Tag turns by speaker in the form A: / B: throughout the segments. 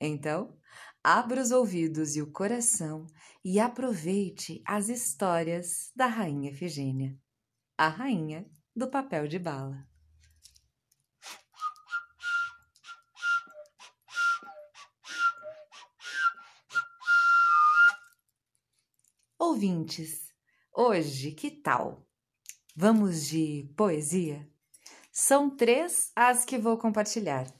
A: Então, abra os ouvidos e o coração e aproveite as histórias da Rainha Efigênia, a rainha do papel de bala. Ouvintes, hoje que tal? Vamos de poesia? São três as que vou compartilhar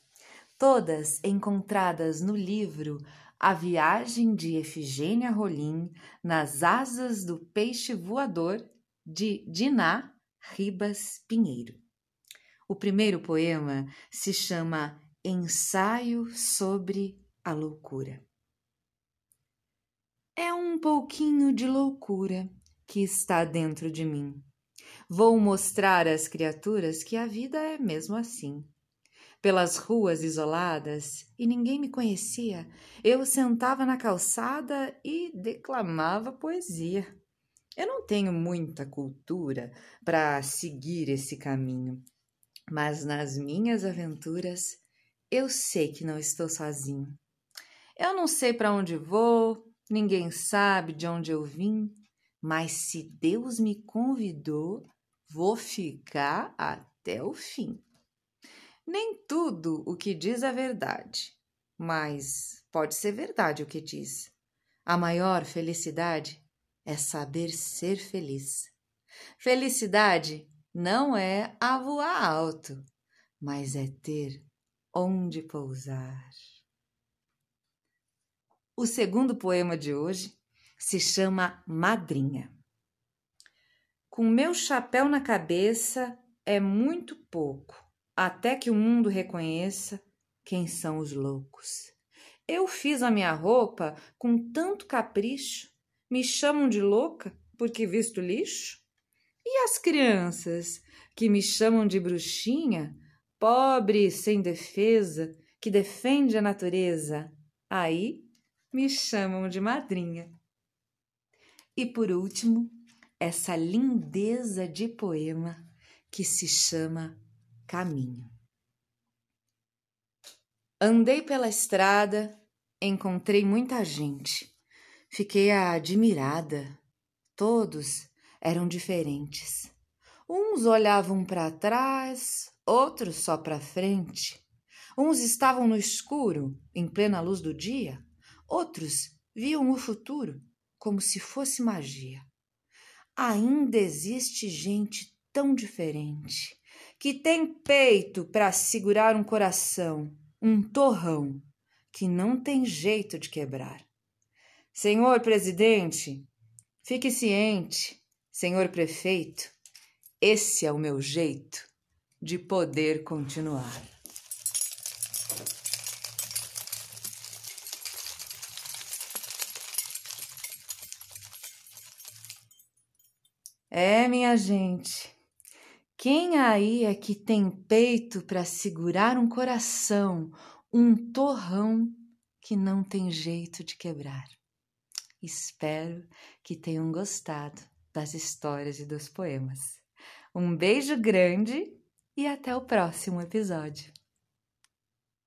A: todas encontradas no livro A Viagem de Efigênia Rolim nas Asas do Peixe Voador, de Diná Ribas Pinheiro. O primeiro poema se chama Ensaio sobre a Loucura. É um pouquinho de loucura que está dentro de mim. Vou mostrar às criaturas que a vida é mesmo assim pelas ruas isoladas e ninguém me conhecia, eu sentava na calçada e declamava poesia. Eu não tenho muita cultura para seguir esse caminho, mas nas minhas aventuras eu sei que não estou sozinho. Eu não sei para onde vou, ninguém sabe de onde eu vim, mas se Deus me convidou, vou ficar até o fim. Nem tudo o que diz é verdade, mas pode ser verdade o que diz. A maior felicidade é saber ser feliz. Felicidade não é a voar alto, mas é ter onde pousar. O segundo poema de hoje se chama Madrinha. Com meu chapéu na cabeça é muito pouco até que o mundo reconheça quem são os loucos. Eu fiz a minha roupa com tanto capricho, me chamam de louca porque visto lixo? E as crianças que me chamam de bruxinha, pobre sem defesa, que defende a natureza, aí me chamam de madrinha. E por último, essa lindeza de poema que se chama caminho. Andei pela estrada, encontrei muita gente. Fiquei admirada. Todos eram diferentes. Uns olhavam para trás, outros só para frente. Uns estavam no escuro, em plena luz do dia, outros viam o futuro como se fosse magia. Ainda existe gente tão diferente que tem peito para segurar um coração, um torrão, que não tem jeito de quebrar. Senhor presidente, fique ciente, senhor prefeito, esse é o meu jeito de poder continuar. É, minha gente, quem aí é que tem peito para segurar um coração, um torrão que não tem jeito de quebrar? Espero que tenham gostado das histórias e dos poemas. Um beijo grande e até o próximo episódio.